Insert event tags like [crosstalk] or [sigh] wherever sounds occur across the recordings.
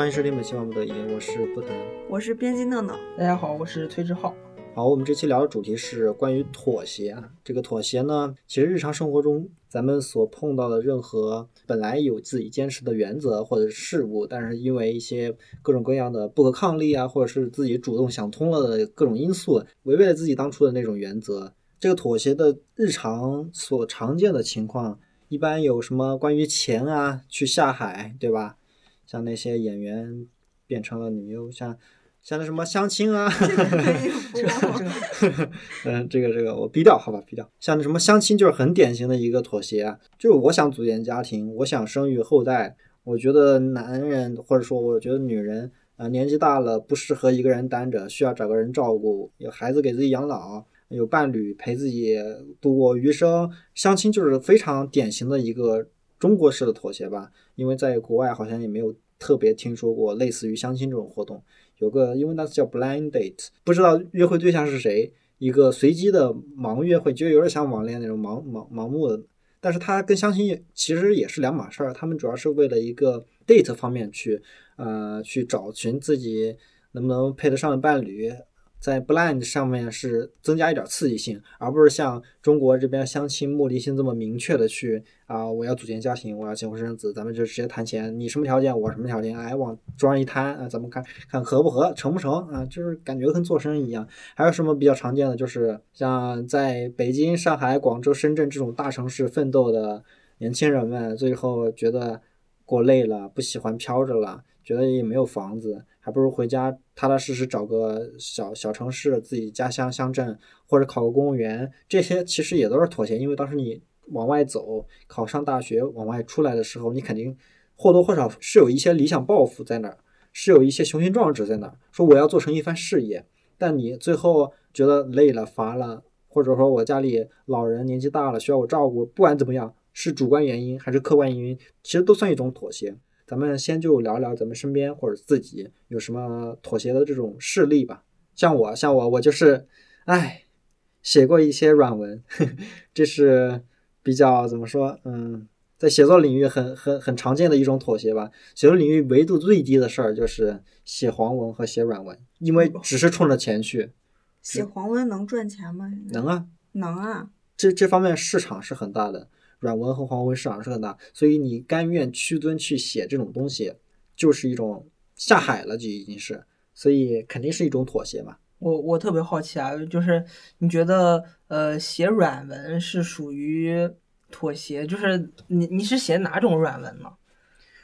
欢迎收听本期《万不得已》，我是不腾。我是编辑闹闹。大家好，我是崔志浩。好，我们这期聊的主题是关于妥协啊。这个妥协呢，其实日常生活中咱们所碰到的任何本来有自己坚持的原则或者是事物，但是因为一些各种各样的不可抗力啊，或者是自己主动想通了的各种因素，违背了自己当初的那种原则。这个妥协的日常所常见的情况，一般有什么关于钱啊，去下海，对吧？像那些演员变成了女优，像像那什么相亲啊。[laughs] [laughs] 嗯，这个这个我逼掉，好吧，逼掉。像那什么相亲就是很典型的一个妥协啊，就是我想组建家庭，我想生育后代，我觉得男人或者说我觉得女人啊、年纪大了不适合一个人单着，需要找个人照顾，有孩子给自己养老，有伴侣陪自己度过余生。相亲就是非常典型的一个中国式的妥协吧，因为在国外好像也没有特别听说过类似于相亲这种活动。有个英文单词叫 blind date，不知道约会对象是谁，一个随机的盲约会，就有点像网恋那种盲盲盲目的。但是它跟相亲其实也是两码事儿，他们主要是为了一个 date 方面去呃去找寻自己能不能配得上的伴侣，在 blind 上面是增加一点刺激性，而不是像中国这边相亲目的性这么明确的去啊、我要组建家庭，我要结婚生子，咱们就直接谈钱，你什么条件，我什么条件，哎，往桌上一摊啊，咱们看看合不合，成不成啊，就是感觉跟做生意一样。还有什么比较常见的，就是像在北京、上海、广州、深圳这种大城市奋斗的年轻人们，最后觉得过累了，不喜欢飘着了，觉得也没有房子，还不如回家踏踏实实找个小小城市，自己家乡乡镇，或者考个公务员，这些其实也都是妥协，因为当时你往外走，考上大学，往外出来的时候，你肯定或多或少是有一些理想抱负在那儿，是有一些雄心壮志在那儿，说我要做成一番事业。但你最后觉得累了、乏了，或者说我家里老人年纪大了需要我照顾，不管怎么样，是主观原因还是客观原因，其实都算一种妥协。咱们先就聊聊咱们身边或者自己有什么妥协的这种事例吧。像我，像我，我就是，唉，写过一些软文，[laughs] 这是比较怎么说？嗯，在写作领域很很很常见的一种妥协吧。写作领域维度最低的事儿就是写黄文和写软文，因为只是冲着钱去。写黄文能赚钱吗？能啊，能啊，这这方面市场是很大的，软文和黄文市场是很大，所以你甘愿屈尊去写这种东西，就是一种下海了，就已经是，所以肯定是一种妥协嘛。我我特别好奇啊，就是你觉得呃写软文是属于妥协，就是你你是写哪种软文呢？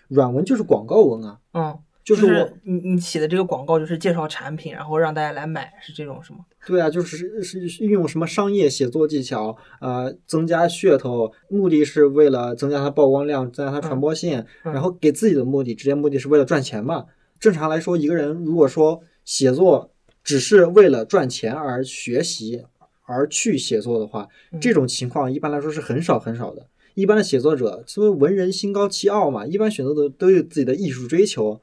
软文就是广告文啊，嗯，就是我你你写的这个广告就是介绍产品，然后让大家来买，是这种是吗？对啊，就是是是运用什么商业写作技巧，呃，增加噱头，目的是为了增加它曝光量，增加它传播性，嗯然后给自己的目的，直接目的是为了赚钱嘛。正常来说，一个人如果说写作只是为了赚钱而学习而去写作的话，嗯这种情况一般来说是很少很少的。一般的写作者，因为文人心高气傲嘛，一般选择的都有自己的艺术追求，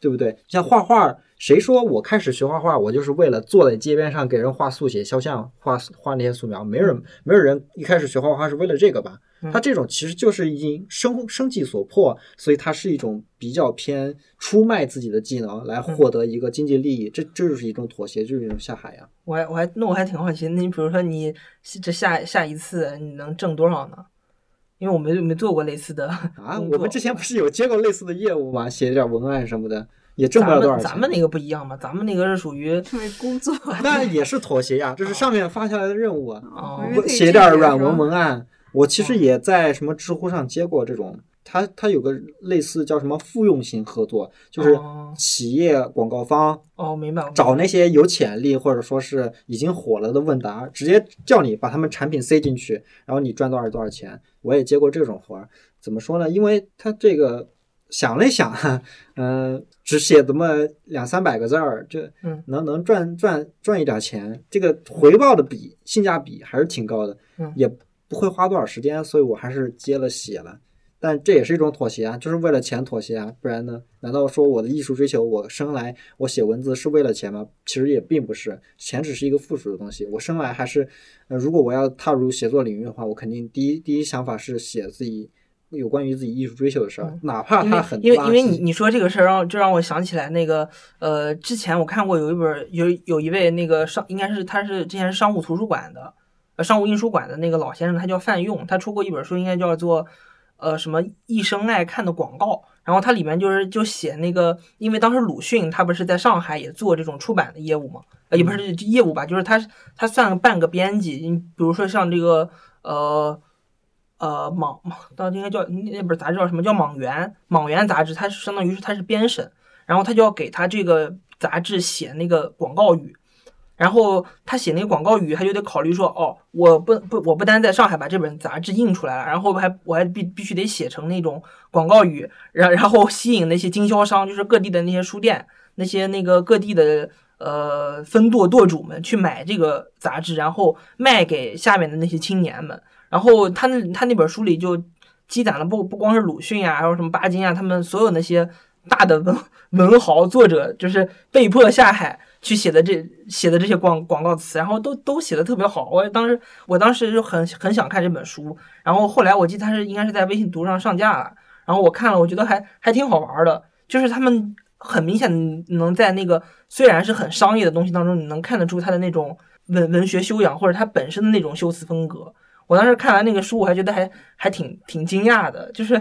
对不对？像画画，谁说我开始学画画，我就是为了坐在街边上给人画速写、肖像、画画那些素描？没人，没有人一开始学画画是为了这个吧？嗯他这种其实就是已经生生计所迫，所以它是一种比较偏出卖自己的技能来获得一个经济利益，这这就是一种妥协，就是一种下海呀、我还我还那我还挺好奇，那你比如说你这下下一次你能挣多少呢？因为我没没做过类似的啊！我们之前不是有接过类似的业务吗？写点文案什么的，也挣不了多少钱。咱们咱们那个不一样嘛，咱们那个是属于工作。[laughs] 那也是妥协呀，这是上面发下来的任务啊。写点软文文案，我其实也在什么知乎上接过这种，它它有个类似叫什么复用型合作，就是哦企业广告方哦，明白。找那些有潜力或者说是已经火了的问答，直接叫你把他们产品塞进去，然后你赚多少多少钱。我也接过这种活儿，怎么说呢？因为他这个想了一想，嗯、只写这么两三百个字儿，这嗯能能赚赚赚一点钱，这个回报的比性价比还是挺高的，嗯也不会花多少时间，所以我还是接了写了。但这也是一种妥协啊，就是为了钱妥协啊，不然呢？难道说我的艺术追求，我生来我写文字是为了钱吗？其实也并不是，钱只是一个附属的东西。我生来还是，呃，如果我要踏入写作领域的话，我肯定第一第一想法是写自己有关于自己艺术追求的事儿，哪怕因为他很因为因为你你说这个事儿让就让我想起来那个呃，之前我看过有一本有有一位那个商应该是他是之前是商务图书馆的呃商务印书馆的那个老先生，他叫范用，他出过一本书，应该叫做呃什么一生爱看的广告，然后它里面就是就写那个，因为当时鲁迅他不是在上海也做这种出版的业务嘛，呃也不是业务吧，就是他他算半个编辑，你比如说像这个呃。呃，莽莽，当时应该叫那那本杂志叫什么？叫《莽原》《莽原》杂志，它是相当于是它是编审，然后他就要给他这个杂志写那个广告语，然后他写那个广告语，他就得考虑说，哦，我不不，我不单在上海把这本杂志印出来了，然后还我还必必须得写成那种广告语，然然后吸引那些经销商，就是各地的那些书店，那些那个各地的呃分舵舵主们去买这个杂志，然后卖给下面的那些青年们。然后他那他那本书里就积攒了不不光是鲁迅啊，还有什么巴金啊，他们所有那些大的文文豪作者，就是被迫下海去写的这写的这些广广告词，然后都都写的特别好。我当时我当时就很很想看这本书，然后后来我记得他是应该是在微信读上上架了，然后我看了，我觉得还还挺好玩的，就是他们很明显能在那个虽然是很商业的东西当中，你能看得出他的那种文文学修养或者他本身的那种修辞风格。我当时看完那个书，我还觉得还还挺挺惊讶的，就是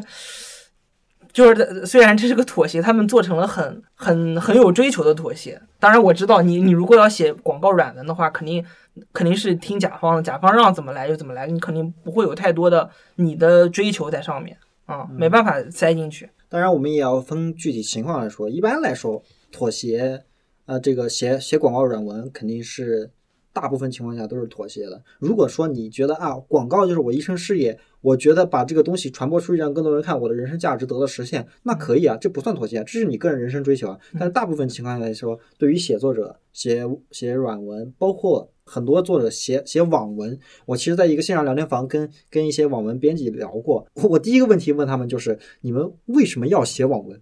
就是虽然这是个妥协，他们做成了很很很有追求的妥协。当然我知道你你如果要写广告软文的话，肯定肯定是听甲方的，甲方让怎么来就怎么来，你肯定不会有太多的你的追求在上面啊，没办法塞进去。当然，我们也要分具体情况来说。一般来说，妥协，呃，这个写写广告软文肯定是。大部分情况下都是妥协的。如果说你觉得啊，广告就是我一生事业，我觉得把这个东西传播出去，让更多人看，我的人生价值得到实现，那可以啊，这不算妥协，这是你个人人生追求啊。但是大部分情况下来说，对于写作者写写软文，包括很多作者写写网文，我其实在一个线上聊天房跟跟一些网文编辑聊过，我第一个问题问他们就是你们为什么要写网文？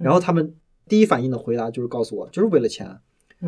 然后他们第一反应的回答就是告诉我，就是为了钱。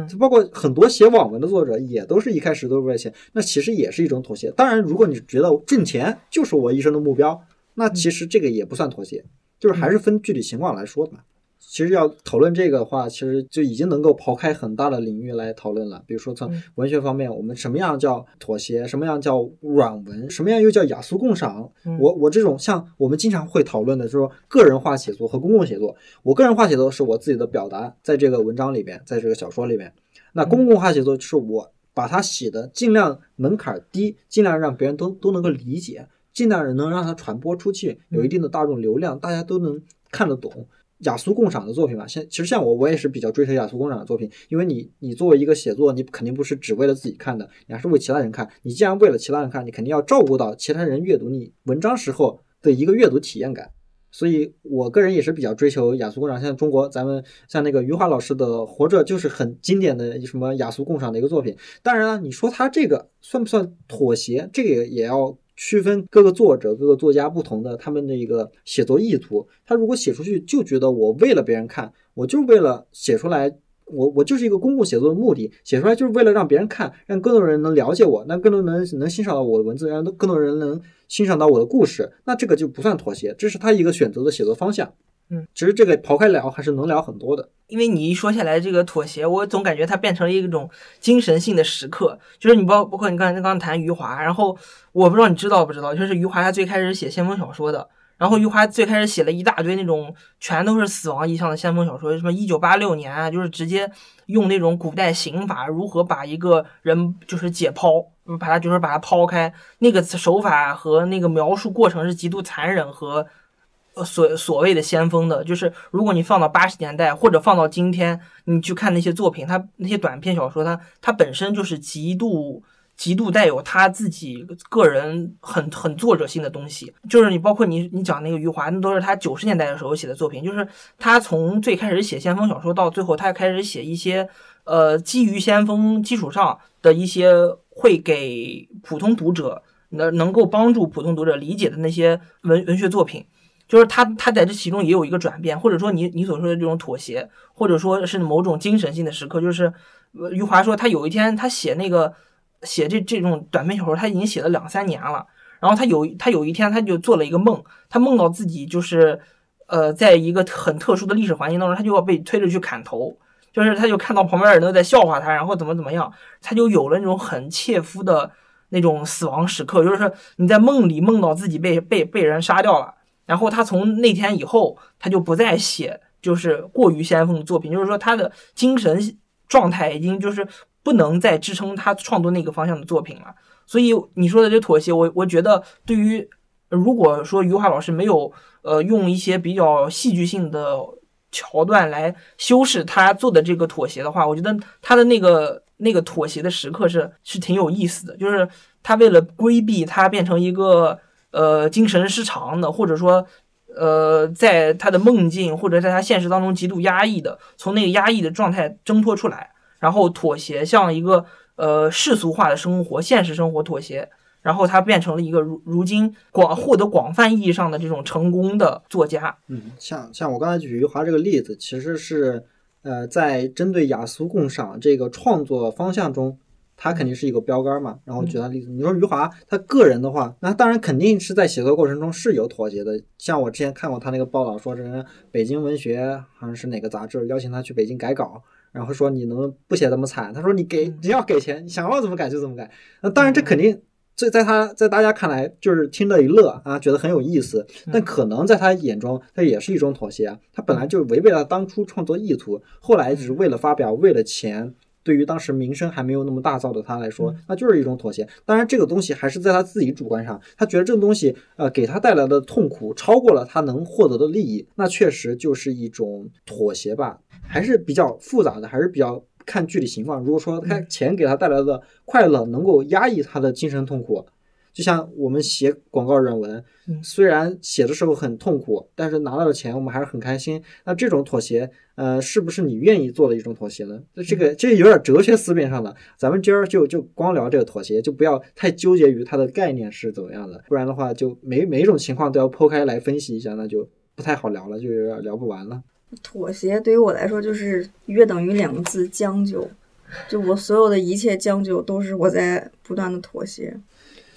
就包括很多写网文的作者，也都是一开始都是为了钱，那其实也是一种妥协。当然，如果你觉得挣钱就是我一生的目标，那其实这个也不算妥协，就是还是分具体情况来说的嘛。其实要讨论这个的话，其实就已经能够刨开很大的领域来讨论了。比如说从文学方面，我们什么样叫妥协，什么样叫软文，什么样又叫雅俗共赏。我我这种像我们经常会讨论的，就是说个人化写作和公共写作。我个人化写作是我自己的表达，在这个文章里边，在这个小说里边。那公共化写作是我把它写的尽量门槛低，尽量让别人都都能够理解，尽量能让它传播出去，有一定的大众流量，大家都能看得懂。雅俗共赏的作品嘛，像其实像我，我也是比较追求雅俗共赏的作品，因为你你作为一个写作，你肯定不是只为了自己看的，你还是为其他人看。你既然为了其他人看，你肯定要照顾到其他人阅读你文章时候的一个阅读体验感。所以我个人也是比较追求雅俗共赏。像中国咱们像那个余华老师的《活着》，就是很经典的什么雅俗共赏的一个作品。当然了，你说他这个算不算妥协，这个也要。区分各个作者、各个作家不同的他们的一个写作意图。他如果写出去就觉得我为了别人看，我就是为了写出来，我我就是一个公共写作的目的，写出来就是为了让别人看，让更多人能了解我，那更多人能欣赏到我的文字，让更多人能欣赏到我的故事，那这个就不算妥协，这是他一个选择的写作方向。嗯，其实这个刨开聊还是能聊很多的。因为你一说下来这个妥协，我总感觉它变成了一种精神性的时刻。就是你包包括你刚才刚刚谈余华，然后我不知道你知道不知道，就是余华他最开始写先锋小说的，然后余华最开始写了一大堆那种全都是死亡意象的先锋小说，什么一九八六年啊，就是直接用那种古代刑法如何把一个人就是解剖，把他就是把他抛开，那个手法和那个描述过程是极度残忍和。所所谓的先锋的，就是如果你放到八十年代或者放到今天，你去看那些作品，它那些短篇小说，它它本身就是极度极度带有他自己个人很很作者性的东西。就是你包括你你讲那个余华，那都是他九十年代的时候写的作品。就是他从最开始写先锋小说，到最后他开始写一些呃基于先锋基础上的一些会给普通读者能能够帮助普通读者理解的那些文文学作品。就是他，他在这其中也有一个转变，或者说你你所说的这种妥协，或者说是某种精神性的时刻。就是余华说，他有一天他写那个写这这种短篇小说，他已经写了两三年了。然后他有他有一天他就做了一个梦，他梦到自己就是呃在一个很特殊的历史环境当中，他就要被推着去砍头，就是他就看到旁边人都在笑话他，然后怎么怎么样，他就有了那种很切肤的那种死亡时刻，就是你在梦里梦到自己被被被人杀掉了，然后他从那天以后他就不再写就是过于先锋的作品，就是说他的精神状态已经就是不能再支撑他创作那个方向的作品了。所以你说的这妥协，我我觉得对于如果说余华老师没有呃用一些比较戏剧性的桥段来修饰他做的这个妥协的话，我觉得他的那个那个妥协的时刻是是挺有意思的。就是他为了规避他变成一个呃精神失常的，或者说呃在他的梦境或者在他现实当中极度压抑的，从那个压抑的状态挣脱出来，然后妥协，向一个。呃，世俗化的生活，现实生活妥协，然后他变成了一个如如今广获得广泛意义上的这种成功的作家。嗯，像像我刚才举余华这个例子，其实是呃，在针对雅俗共赏这个创作方向中，他肯定是一个标杆嘛。然后举他例子，你说余华他个人的话，那当然肯定是在写作过程中是有妥协的。像我之前看过他那个报道，说这个北京文学好像是哪个杂志邀请他去北京改稿。然后说你能不写这么惨？他说你给你要给钱，你想要怎么改就怎么改。那当然这肯定这在他在大家看来就是听了一乐啊，觉得很有意思。但可能在他眼中，他也是一种妥协啊。他本来就违背了当初创作意图，后来只是为了发表，为了钱。对于当时名声还没有那么大噪的他来说，那就是一种妥协。当然这个东西还是在他自己主观上，他觉得这个东西呃给他带来的痛苦超过了他能获得的利益，那确实就是一种妥协吧。还是比较复杂的，还是比较看具体情况。如果说他钱给他带来的快乐能够压抑他的精神痛苦，就像我们写广告软文，虽然写的时候很痛苦，但是拿到了钱，我们还是很开心。那这种妥协，呃，是不是你愿意做的一种妥协呢？那这个这有点哲学思辨上的。咱们今儿就就光聊这个妥协，就不要太纠结于它的概念是怎么样的，不然的话，就每每一种情况都要剖开来分析一下，那就不太好聊了，就有点聊不完了。妥协对于我来说就是约等于两个字：将就。就我所有的一切将就都是我在不断的妥协。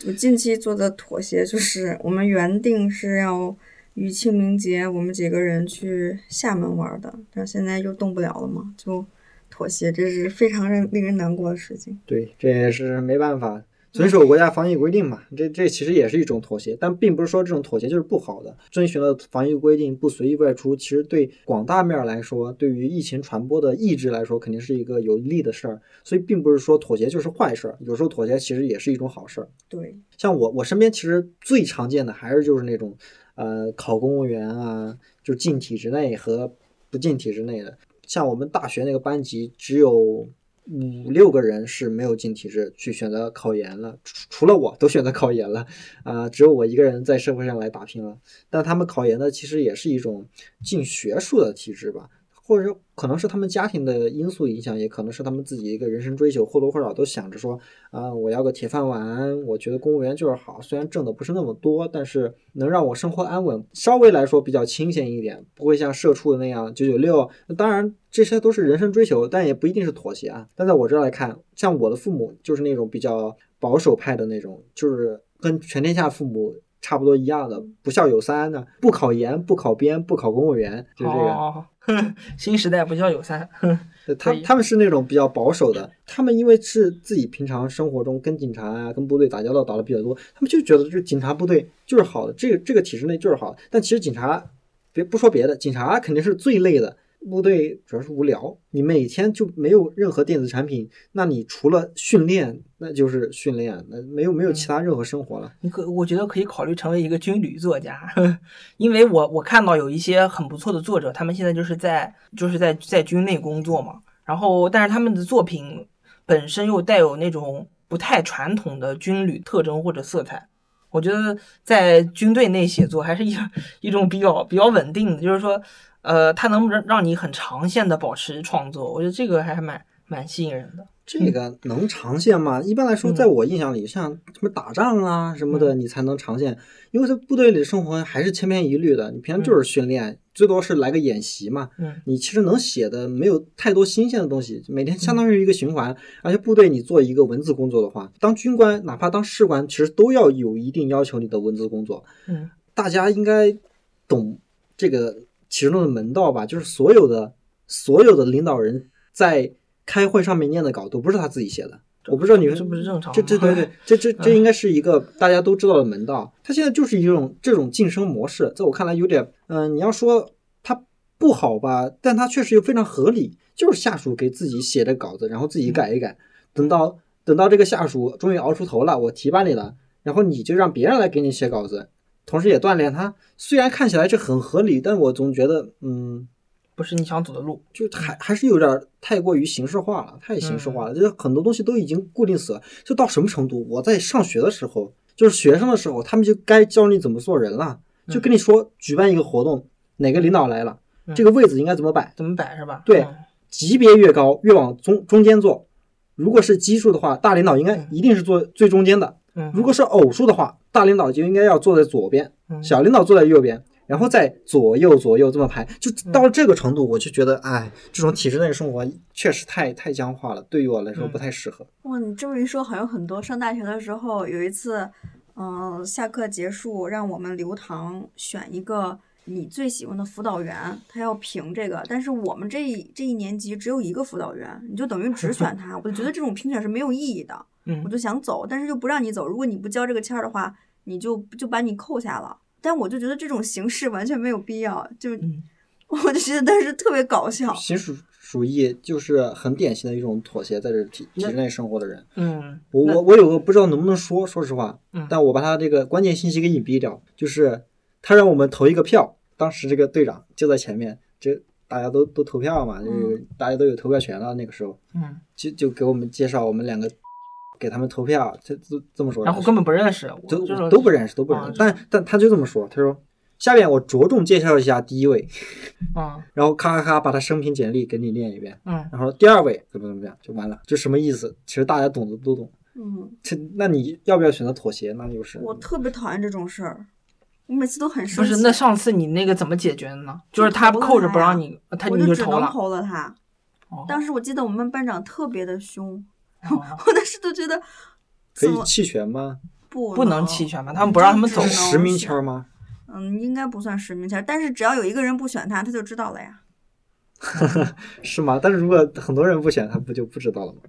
我近期做的妥协就是我们原定是要于清明节我们几个人去厦门玩的，但现在又动不了了嘛，就妥协，这是非常令令人难过的事情。对，这也是没办法。遵守国家防疫规定嘛，这这其实也是一种妥协，但并不是说这种妥协就是不好的。遵循了防疫规定，不随意外出，其实对广大面来说，对于疫情传播的抑制来说，肯定是一个有利的事儿。所以，并不是说妥协就是坏事儿，有时候妥协其实也是一种好事儿。对，像我我身边其实最常见的还是就是那种，呃，考公务员啊，就进体制内和不进体制内的。像我们大学那个班级只有。五六个人是没有进体制去选择考研了，除除了我都选择考研了，啊，只有我一个人在社会上来打拼了。但他们考研的其实也是一种进学术的体制吧。或者说可能是他们家庭的因素影响，也可能是他们自己一个人生追求，或多或少都想着说啊，我要个铁饭碗。我觉得公务员就是好，虽然挣的不是那么多，但是能让我生活安稳，稍微来说比较清闲一点，不会像社畜那样九九六。当然这些都是人生追求，但也不一定是妥协啊。但在我这来看，像我的父母就是那种比较保守派的那种，就是跟全天下父母。差不多一样的，不孝有三的，不考研，不考编，不考公务员，就这个。[laughs] 新时代不孝有三。[laughs] 他他们是那种比较保守的，他们因为是自己平常生活中跟警察啊、跟部队打交道打的比较多，他们就觉得就警察部队就是好的，这个这个体制内就是好。但其实警察，别不说别的，警察肯定是最累的。部队主要是无聊，你每天就没有任何电子产品，那你除了训练，那就是训练，那没有没有其他任何生活了。你可我觉得可以考虑成为一个军旅作家，[laughs] 因为我我看到有一些很不错的作者，他们现在就是在就是在在军内工作嘛，然后但是他们的作品本身又带有那种不太传统的军旅特征或者色彩，我觉得在军队内写作还是一 [laughs] 一种比较比较稳定的，就是说。呃，它能让让你很长线的保持创作，我觉得这个还蛮蛮吸引人的。这个能长线吗？一般来说，嗯在我印象里，像什么打仗啊什么的，你才能长线。因为在部队里生活还是千篇一律的，你平常就是训练，最多是来个演习嘛。嗯你其实能写的没有太多新鲜的东西，每天相当于一个循环。而且部队你做一个文字工作的话，当军官哪怕当士官，其实都要有一定要求你的文字工作。嗯大家应该懂这个其中的门道吧？就是所有的所有的领导人在开会上面念的稿都不是他自己写的。我不知道你们这不是正常吗？这这对对，这这 [laughs] 这应该是一个大家都知道的门道。他现在就是一种这种晋升模式，在我看来有点，嗯、你要说他不好吧，但他确实又非常合理，就是下属给自己写的稿子，然后自己改一改，等到等到这个下属终于熬出头了，我提拔你了，然后你就让别人来给你写稿子，同时也锻炼他。虽然看起来这很合理，但我总觉得，嗯，不是你想走的路。就还还是有点儿太过于形式化了，太形式化了，就是很多东西都已经固定死了。就到什么程度？我在上学的时候，就是学生的时候，他们就该教你怎么做人了，就跟你说举办一个活动，哪个领导来了，嗯这个位置应该怎么摆，怎么摆是吧？对嗯级别越高越往中中间坐。如果是奇数的话，大领导应该一定是坐最中间的；嗯，如果是偶数的话，大领导就应该要坐在左边，嗯。小领导坐在右边，然后再左右左右这么排，就嗯。到了这个程度，我就觉得，哎，这种体制内生活确实太太僵化了，对于我来说嗯。不太适合。哇，你这么一说，好像很多上大学的时候有一次，嗯、下课结束让我们留堂选一个你最喜欢的辅导员，他要评这个，但是我们这一这一年级只有一个辅导员，你就等于只选他，我就觉得这种评选是没有意义的，嗯我就想走，但是又不让你走，如果你不交这个签儿的话，你就就把你扣下了。但我就觉得这种形式完全没有必要，就、嗯 [laughs] 我就觉得当时特别搞笑。新属主义就是很典型的一种妥协，在这体体制内生活的人。嗯，我我我有个不知道能不能说，说实话，嗯但我把他这个关键信息给隐蔽掉，就是他让我们投一个票，当时这个队长就在前面，这大家都都投票嘛，就是大家都有投票权了，那个时候嗯，就就给我们介绍我们两个给他们投票，这这这么说，然后根本不认识，都都不认识，都不认识啊，但但他就这么说，他说下面我着重介绍一下第一位，嗯 [laughs] 然后咔咔咔把他生平简历给你念一遍，嗯然后第二位怎么怎么样就完了，就什么意思？其实大家懂的都懂。嗯，这那你要不要选择妥协？那就是我特别讨厌这种事儿，我每次都很生气。不是，那上次你那个怎么解决的呢？就是他扣着不让你，他我你就只能投了。他。哦当时我记得我们班长特别的凶，哦我当时都觉得可以弃权吗？不不能弃权吗？他们不让他们走实名签吗？嗯，应该不算实名签，但是只要有一个人不选他，他就知道了呀。[laughs] 是吗？但是如果很多人不选，他不就不知道了吗？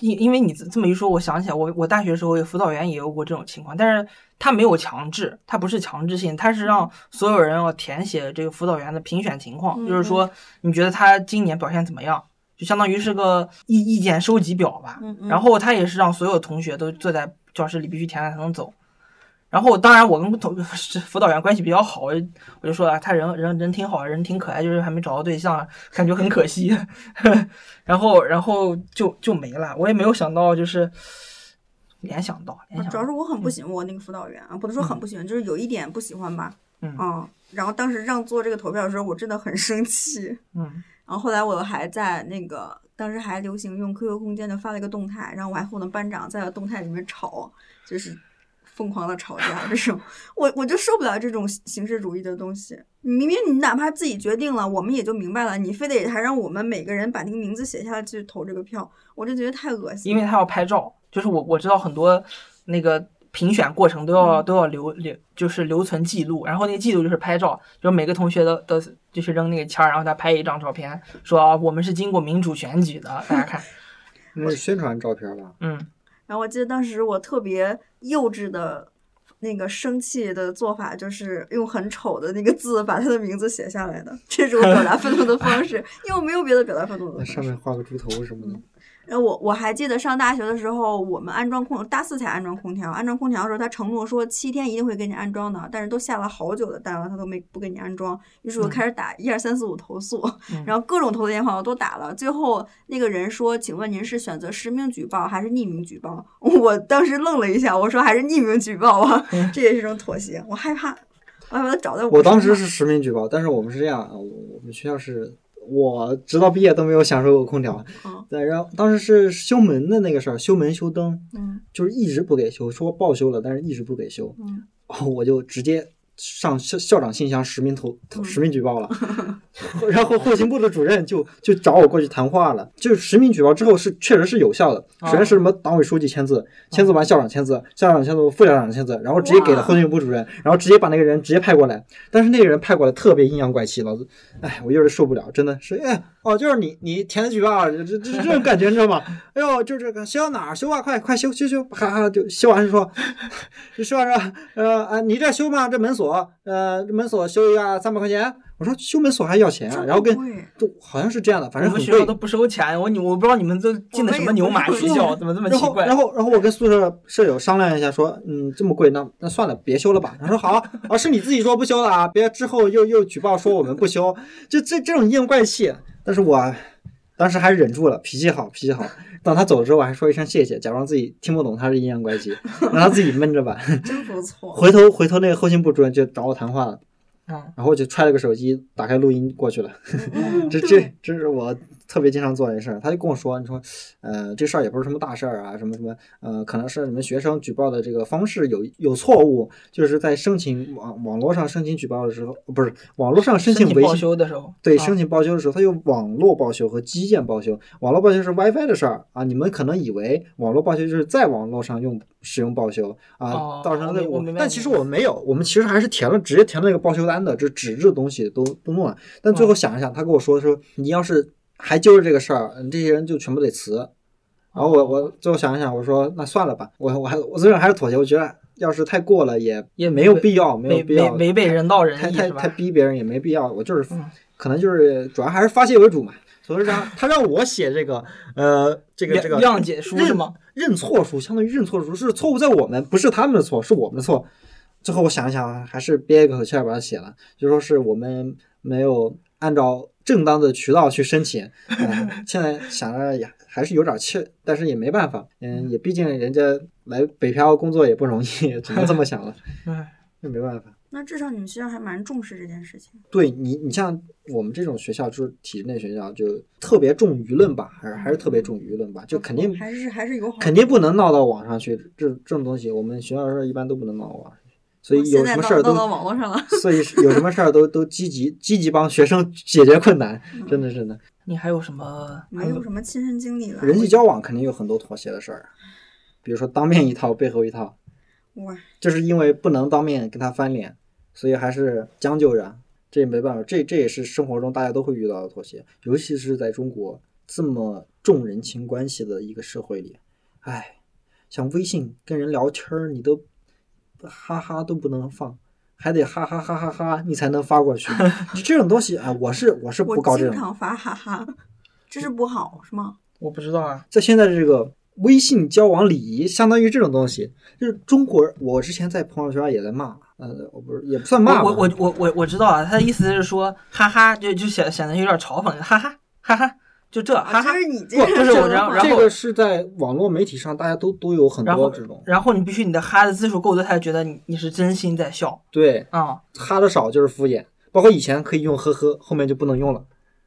因因为你这这么一说，我想起来，我我大学时候辅导员也有过这种情况，但是他没有强制，他不是强制性，他是让所有人要填写这个辅导员的评选情况，嗯就是说你觉得他今年表现怎么样，就相当于是个意意见收集表吧。然后他也是让所有同学都坐在教室里必须填完才能走。然后当然我跟同 [laughs] 辅导员关系比较好，我就我就说啊，他人人人挺好，人挺可爱，就是还没找到对象，感觉很可惜。[laughs] 然后然后就就没了，我也没有想到就是联想到联想到主要是我很不喜欢我那个辅导员啊，不能说很不喜欢，就是有一点不喜欢吧。嗯啊，然后当时让做这个投票的时候，我真的很生气。嗯然后后来我还在那个当时还流行用 QQ 空间的发了一个动态，然后我还和我的班长在动态里面吵，就是疯狂的吵架这种，我我就受不了这种形式主义的东西。你明明你哪怕自己决定了，我们也就明白了，你非得还让我们每个人把那个名字写下来去投这个票，我就觉得太恶心。因为他要拍照，就是我我知道很多那个评选过程都要、嗯都要留留，就是留存记录，然后那个记录就是拍照，就是每个同学的都就是扔那个签儿，然后他拍一张照片，说啊我们是经过民主选举的，大家看，[laughs] 那是宣传照片吧？嗯然后我记得当时我特别幼稚的那个生气的做法，就是用很丑的那个字把他的名字写下来的，这是我表达愤怒的方式，[laughs] 因为我没有别的表达愤怒的方式。那上面画个猪头什么的。然后我我还记得上大学的时候，我们安装空大四才安装空调，安装空调的时候，他承诺说七天一定会给你安装的，但是都下了好久的单了，他都没不给你安装。于是我嗯开始打一二三四五投诉，嗯 [laughs] 然后各种投诉电话我都打了，最后那个人说：“请问您是选择实名举报还是匿名举报？” [laughs] 我当时愣了一下，我说：“还是匿名举报吧，这也是一种妥协。”我害怕，我害怕他找到我当时是实名举报，但是我们是这样啊，我我们学校是我直到毕业都没有享受过空调。嗯。对，然后当时是修门的那个事儿，修门修灯，嗯。就是一直不给修，说报修了，但是一直不给修，嗯，哦，[laughs] 我就直接上校校长信箱实名投实名举报了，[laughs] 然后后勤部的主任就就找我过去谈话了，就实名举报之后是确实是有效的，哦。首先是什么党委书记签字，签字完校长签字，校长签字副校长签字，然后直接给了后勤部主任，然后直接把那个人直接派过来，但是那个人派过来特别阴阳怪气，老子，哎，我有点受不了，真的是，哎，哦，就是你你填的举报，这这这这种感觉你知道吗？哎呦，就这个修到哪儿修啊，快快修修修，哈哈，就修完说，[laughs] 就修完说，呃啊，你这修吗？这门锁，呃，门锁修一个三百块钱。我说修门锁还要钱啊？然后跟就好像是这样的，反正我们很校都不收钱，我你我不知道你们这进的什么牛马学校，怎么 [laughs] 这么然后，奇怪然？后，然后我跟宿舍舍友商量一下，说，嗯，这么贵，那那算了，别修了吧。他说好，啊，是你自己说不修了啊，别之后又又举报说我们不修，就这这种阴阳怪气。但是我当时还忍住了，脾气好，脾气好。等他走了之后，我还说一声谢谢，假装自己听不懂他是阴阳怪气，[laughs] 让他自己闷着吧。[laughs] 真不错。回头回头那个后勤部主任就找我谈话了，嗯，然后我就揣了个手机，打开录音过去了。嗯 [laughs] 这这这是我特别经常做这事儿。他就跟我说，你说，呃，这事儿也不是什么大事儿啊，什么什么，呃，可能是你们学生举报的这个方式有有错误，就是在申请网网络上申请举报的时候，不是网络上申请维修。修的时候，对，啊申请报修的时候，它有网络报修和基建报修。网络报修是 WiFi 的事儿啊，你们可能以为网络报修就是在网络上用使用报修啊，哦造成的我明我明白但其实我们没有，我们其实还是填了，直接填了那个报修单的，这纸质的东西都都弄了。但最后想一想，他跟我说说，你要是还揪着这个事儿，嗯这些人就全部得辞。然后我我最后想一想，我说那算了吧，我我还我最后还是妥协，我觉得要是太过了也也没有必要，没有必要违背人道人太太？太逼别人也没必要，我就是、嗯可能就是主要还是发泄为主嘛。所以让他让我写这个呃这个这个谅谅解书是吗？认错书，相当于认错书，是错误在我们，不是他们的错，是我们的错。最后我想一想，还是憋一口气儿把它写了，就说是我们没有按照正当的渠道去申请。[laughs] 嗯，现在想着也还是有点气，但是也没办法，嗯，也毕竟人家来北漂工作也不容易，只能这么想了，[laughs] 哎，那没办法。那至少你们学校还蛮重视这件事情。对你，你像我们这种学校，就是体制内学校，就特别重舆论吧，还是还是特别重舆论吧，就肯定还是还是有好。肯定不能闹到网上去，这这种东西，我们学校说一般都不能闹到网上去，所以有什么事儿都，网络上了。所以有什么事儿都都积极积极帮学生解决困难，真的真的。你还有什么？还有什么亲身经历了。人际交往肯定有很多妥协的事儿，比如说当面一套，背后一套，哇，就是因为不能当面跟他翻脸，所以还是将就着，这也没办法，这这也是生活中大家都会遇到的妥协，尤其是在中国这么重人情关系的一个社会里，哎，像微信跟人聊天儿，你都哈哈都不能放。还得哈哈哈哈哈，你才能发过去。[laughs] 就这种东西，啊，我是我是不搞这种。经常发哈哈，这是不好是吗？我不知道啊。在现在这个微信交往礼仪，相当于这种东西，就是中国人。我之前在朋友圈也在骂，呃，我不是也不算骂，我我我我我我知道啊，他的意思是说，哈哈，就就显显得有点嘲讽，哈哈哈哈，就这哈啊，哈这。是你这不个这是我说的话然然后这个是在网络媒体上，大家都都有很多这种，然后你必须你的哈的字数够多，他才觉得你你是真心在笑。对，啊、哈的少就是敷衍，包括以前可以用呵呵，后面就不能用了，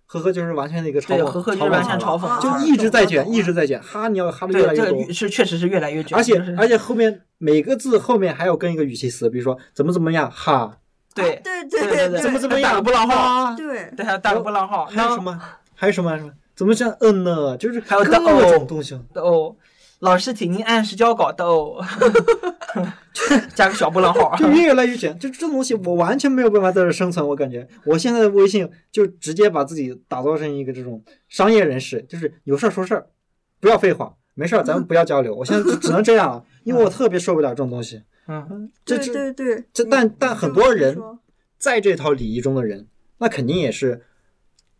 呵呵就是完全的一个嘲，讽，呵呵就是完全嘲讽，啊就啊一直在卷，一直在卷，哈你要哈的越来越多个语，是确实是越来越卷，而且而且后面每个字后面还要跟一个语气词，比如说怎么怎么样哈，对对对对对，怎么怎么样打个波浪号哈，对，对，还有打个波浪号，还有什么？还有什么？什么怎么这样嗯呢？就是还有各种东西。的哦，老师请您按时交稿的哦，[laughs] 加个小波浪号，[laughs] 就越来越卷，就这种东西我完全没有办法在这生存。我感觉我现在的微信就直接把自己打造成一个这种商业人士，就是有事儿说事儿，不要废话，没事儿咱们不要交流。[laughs] 我现在就只能这样了，因为我特别受不了这种东西。嗯，对这这对对，这，但但很多人在这套礼仪中的人，那肯定也是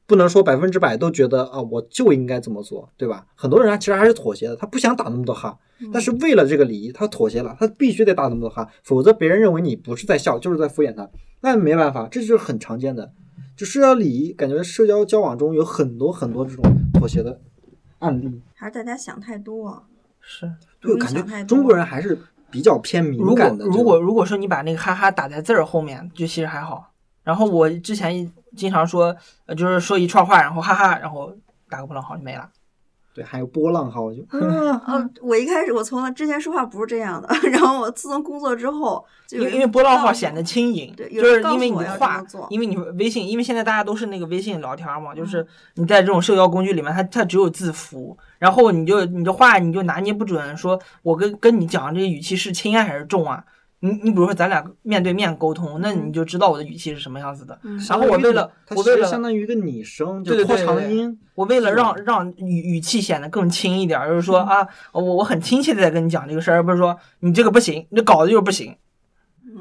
不能说百分之百都觉得啊，我就应该这么做，对吧？很多人他其实还是妥协的，他不想打那么多哈，但是为了这个礼仪，他妥协了，他必须得打那么多哈，否则别人认为你不是在笑，就是在敷衍他，那没办法，这就是很常见的。就社交礼仪，感觉社交交往中有很多很多这种妥协的案例，还是大家想太多啊，是。就感容易想太中国人还是比较偏敏感的。如果如果说你把那个哈哈打在字儿后面，就其实还好。然后我之前经常说，呃，就是说一串话，然后哈哈，然后打个波浪号就没了。对，还有波浪号就，嗯，[laughs] 我一开始我从来之前说话不是这样的，[laughs] 然后我自从工作之后，就因为因为波浪号显得轻盈，对就是因为你的话因为你微信，因为现在大家都是那个微信聊天嘛，就是嗯你在这种社交工具里面，它它只有字符，然后你就你的话你就拿捏不准，说我跟跟你讲这个语气是轻啊还是重啊？你你比如说咱俩面对面沟通，那你就知道我的语气是什么样子的。嗯然后我为了我为了相当于一个拟声，就拖长音。我为了让让语语气显得更轻一点儿，就是说嗯啊，我我很亲切的在跟你讲这个事儿，而不是说你这个不行，你这稿子就是不行。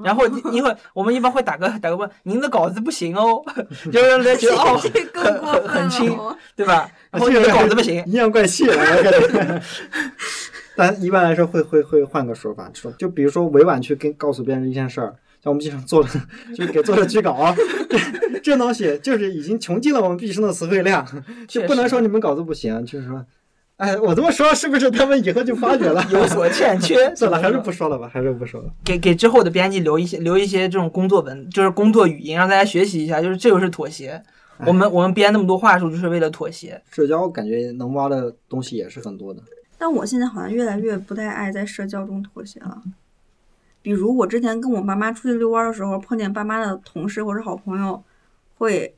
然后一会儿我们一般会打个打个问，您的稿子不行哦，[laughs] 就是让人觉得哦 [laughs] 很很很轻，对吧？然后这个你的稿子不行，阴阳怪气。[laughs] 但一般来说会会会换个说法，说就比如说委婉去跟告诉别人一件事儿，像我们经常做的，就是给作者举稿啊，这这东西就是已经穷尽了我们毕生的词汇量，就不能说你们稿子不行，就是说，哎，我这么说是不是他们以后就发觉了？有所欠缺。[laughs] 算了，还是不说了吧，还是不说了。给给之后的编辑留一些留一些这种工作文，就是工作语音，让大家学习一下，就是这就是妥协。我们我们编那么多话术，就是为了妥协。社交感觉能挖的东西也是很多的。但我现在好像越来越不太爱在社交中妥协了。比如我之前跟我爸妈出去遛弯儿的时候，碰见爸妈的同事或者好朋友，会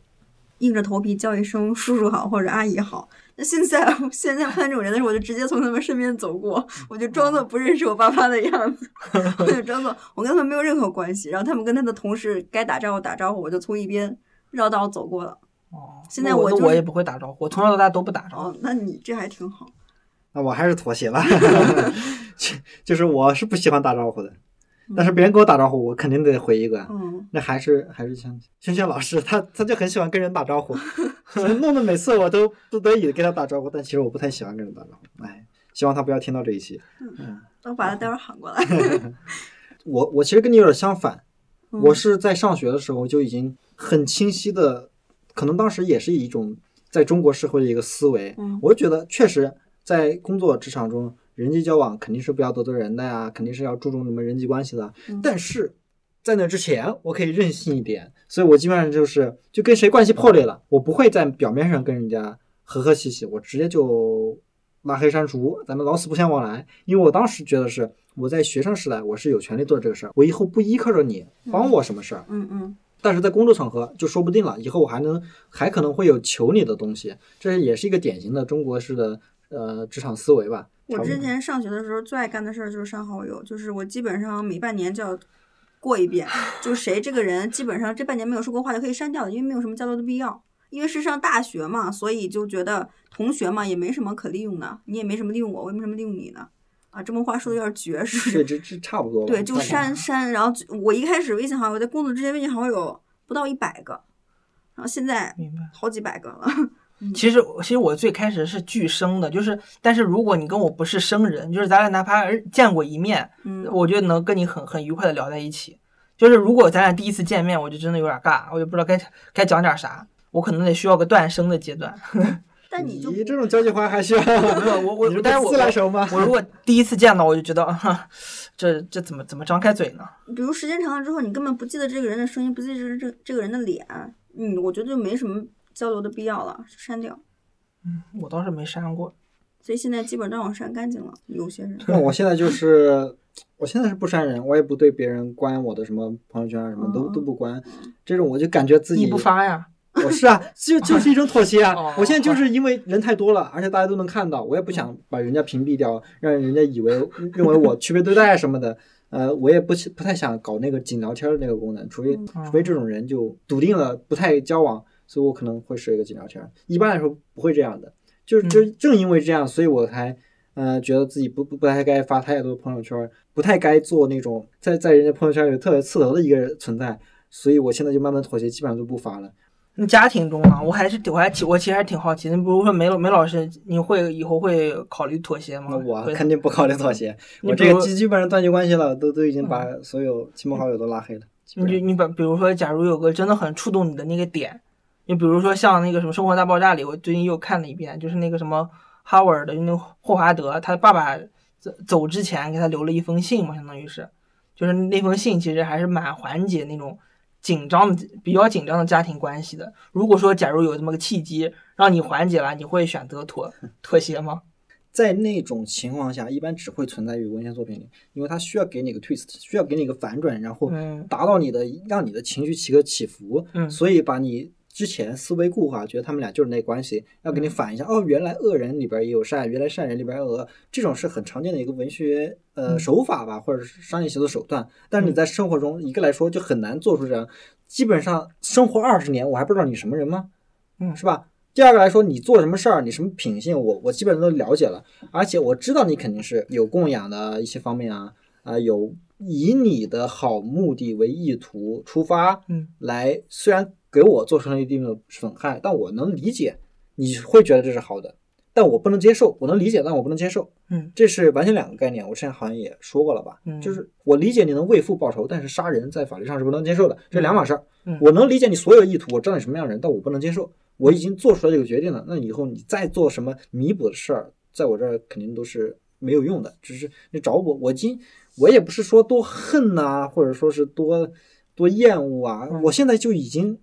硬着头皮叫一声叔叔好或者阿姨好。那现在 [laughs] 现在碰见这种人的时候，我就直接从他们身边走过，我就装作不认识我爸妈的样子，我就装作我跟他们没有任何关系。然后他们跟他的同事该打招呼打招呼，我就从一边绕道走过了。哦，现在我我就是我也不会打招呼，我从小到大都不打招呼。哦，那你这还挺好。那我还是妥协了，[laughs] [laughs] 就就是我是不喜欢打招呼的，但是别人给我打招呼，我肯定得回一个。嗯，那还是还是像萱萱老师，他他就很喜欢跟人打招呼，[laughs] 弄得每次我都不得已的跟他打招呼，但其实我不太喜欢跟人打招呼。哎，希望他不要听到这一期。嗯我把他待会儿喊过来。我我其实跟你有点相反，嗯我是在上学的时候就已经很清晰的，可能当时也是一种在中国社会的一个思维，嗯我就觉得确实在工作职场中，人际交往肯定是不要得罪人的呀，肯定是要注重你们人际关系的。嗯但是在那之前，我可以任性一点，所以我基本上就是就跟谁关系破裂了，我不会在表面上跟人家和和气气，我直接就拉黑删除，咱们老死不相往来。因为我当时觉得是我在学生时代，我是有权利做这个事儿，我以后不依靠着你帮我什么事儿。嗯嗯。但是在工作场合就说不定了，以后我还能还可能会有求你的东西，这也是一个典型的中国式的呃职场思维吧。我之前上学的时候最爱干的事儿就是删好友，就是我基本上每半年就要过一遍，就谁这个人基本上这半年没有说过话就可以删掉的，因为没有什么交流的必要。因为是上大学嘛，所以就觉得同学嘛也没什么可利用的，你也没什么利用我，我也没什么利用你的。啊，这么话说的有点绝，是不对，是？这这差不多。对，就删删，然后我一开始微信好友在工作之前微信好友不到一百个，然后现在。好几百个了。其实，其实我最开始是拒生的，就是，但是如果你跟我不是生人，就是咱俩哪怕见过一面，嗯，我觉得能跟你很很愉快的聊在一起。就是如果咱俩第一次见面，我就真的有点尬，我就不知道该该讲点啥，我可能得需要个断生的阶段。[laughs] 但你就你这种交际花还需要？我我但是我自来熟吗？[laughs] 我如果第一次见到，我就觉得，啊，这这怎么怎么张开嘴呢？[laughs] 比如时间长了之后，你根本不记得这个人的声音，不记得这这个人的脸，嗯，我觉得就没什么交流的必要了，删掉。嗯我倒是没删过。所以现在基本让我删干净了，有些人。那我现在就是，我现在是不删人，我也不对别人关我的什么朋友圈啊什么都嗯都不关，这种我就感觉自己你不发呀？我是啊，就就 [laughs] 是一种妥协哦啊。我现在就是因为人太多了，而且大家都能看到，我也不想把人家屏蔽掉，让人家以为认为我区别对待什么的。呃，我也不不太想搞那个仅聊天的那个功能，除非嗯除非这种人就笃定了不太交往，所以我可能会设一个仅聊天。一般来说不会这样的，就是就正因为这样，所以我才呃觉得自己不不不太该发太多朋友圈，不太该做那种在在人家朋友圈里特别刺头的一个人存在，所以我现在就慢慢妥协，基本上都不发了。那家庭中呢？我还是我还挺我其实还挺好奇的。你比如说梅老梅老师，你会以后会考虑妥协吗那？我肯定不考虑妥协，我你这个基基本上断绝关系了，都都已经把所有亲朋好友都拉黑了。基你就你把比如说，假如有个真的很触动你的那个点，你比如说像那个什么《生活大爆炸》里，我最近又看了一遍，就是那个什么哈维尔的，就那个霍华德，他爸爸走走之前给他留了一封信嘛，相当于是，就是那封信其实还是蛮缓解那种紧张的、比较紧张的家庭关系的。如果说假如有这么个契机让你缓解了，你会选择妥 [laughs] 妥协吗？在那种情况下，一般只会存在于文学作品里，因为它需要给你个 twist，需要给你个反转，然后嗯达到你的让你的情绪起个起伏，嗯所以把你之前思维固化，觉得他们俩就是那关系，要给你反一下，哦，原来恶人里边也有善，原来善人里边有恶，这种是很常见的一个文学呃嗯手法吧，或者是商业写作手段。但是你在生活中，一个来说就很难做出这样，基本上生活二十年，我还不知道你什么人吗？嗯是吧？第二个来说，你做什么事儿，你什么品性，我我基本上都了解了，而且我知道你肯定是有供养的一些方面啊，啊、有以你的好目的为意图出发，嗯，来虽然给我造成了一定的损害，但我能理解，你会觉得这是好的，但我不能接受，我能理解，但我不能接受，嗯，这是完全两个概念，我之前好像也说过了吧，嗯就是我理解你能为父报仇，但是杀人在法律上是不能接受的，这两码事儿。嗯我能理解你所有的意图，我知道你什么样的人，但我不能接受。我已经做出来这个决定了，那以后你再做什么弥补的事儿，在我这儿肯定都是没有用的。只是你找我，我今我也不是说多恨呐、或者说是多多厌恶啊，嗯我现在就已经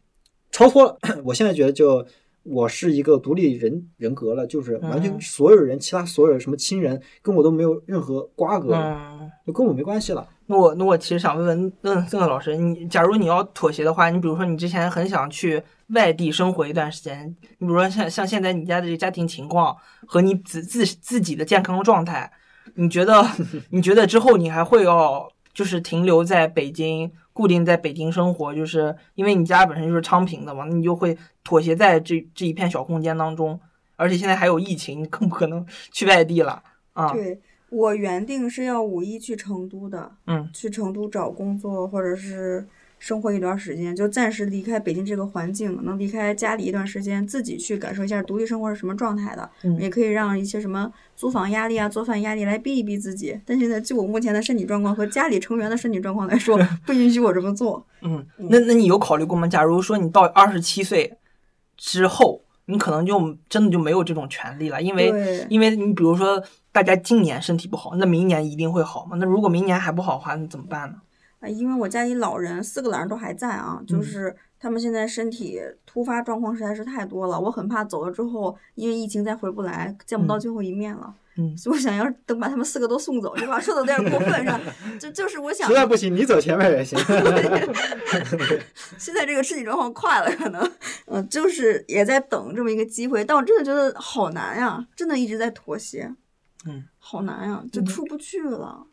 超脱了。[clears throat] 我现在觉得就我是一个独立人人格了，就是完全嗯所有人，其他所有什么亲人跟我都没有任何瓜葛，嗯。就跟我没关系了。那我那我其实想问问问郑老师，你假如你要妥协的话，你比如说你之前很想去外地生活一段时间，你比如说像像现在你家的这个家庭情况和你自自自己的健康状态，你觉得 [laughs] 你觉得之后你还会要就是停留在北京，固定在北京生活，就是因为你家本身就是昌平的嘛，你就会妥协在这这一片小空间当中，而且现在还有疫情，你更不可能 [laughs] 去外地了啊。对我原定是要五一去成都的，嗯，去成都找工作或者是生活一段时间，就暂时离开北京这个环境，能离开家里一段时间，自己去感受一下独立生活是什么状态的，嗯也可以让一些什么租房压力啊、做饭压力来逼一逼自己。但现在就我目前的身体状况和家里成员的身体状况来说，[laughs] 不允许我这么做。[laughs] 嗯，那那你有考虑过吗？假如说你到二十七岁之后，你可能就真的就没有这种权利了，因为，因为你比如说大家今年身体不好，那明年一定会好吗？那如果明年还不好的话，那怎么办呢？啊，因为我家里老人四个老人都还在啊，就嗯是他们现在身体突发状况实在是太多了，我很怕走了之后，因为疫情再回不来，见不到嗯最后一面了。嗯 [laughs] 所以我想要等把他们四个都送走，这话说的有点过分是吧？就就是我想实，在不行，你走前面也行。[laughs] 现在这个身体状况快了，可能，嗯、就是也在等这么一个机会，但我真的觉得好难呀，真的一直在妥协，嗯，好难呀，就嗯出不去了。